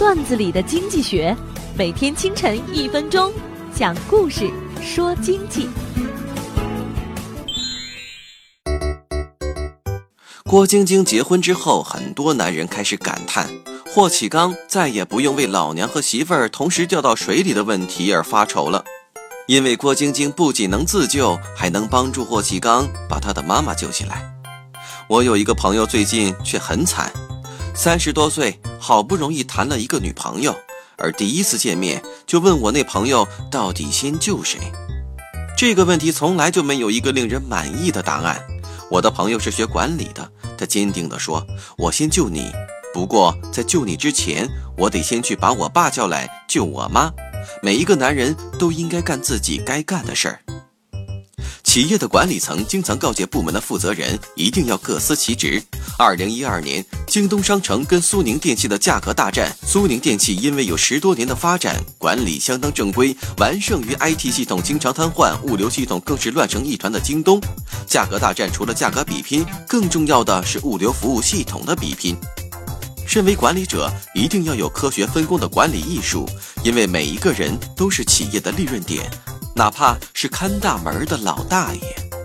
段子里的经济学，每天清晨一分钟，讲故事说经济。郭晶晶结婚之后，很多男人开始感叹霍启刚再也不用为老娘和媳妇儿同时掉到水里的问题而发愁了，因为郭晶晶不仅能自救，还能帮助霍启刚把他的妈妈救起来。我有一个朋友，最近却很惨，三十多岁，好不容易谈了一个女朋友，而第一次见面就问我那朋友到底先救谁？这个问题从来就没有一个令人满意的答案。我的朋友是学管理的，他坚定地说：“我先救你，不过在救你之前，我得先去把我爸叫来救我妈。每一个男人都应该干自己该干的事儿。”企业的管理层经常告诫部门的负责人一定要各司其职。二零一二年，京东商城跟苏宁电器的价格大战，苏宁电器因为有十多年的发展，管理相当正规，完胜于 IT 系统经常瘫痪、物流系统更是乱成一团的京东。价格大战除了价格比拼，更重要的是物流服务系统的比拼。身为管理者，一定要有科学分工的管理艺术，因为每一个人都是企业的利润点。哪怕是看大门的老大爷。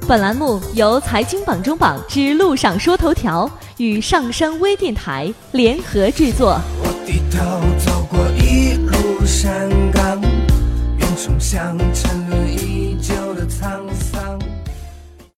本栏目由财经榜中榜之路上说头条与上山微电台联合制作。我低头走过一路山岗，远处像沉沦一。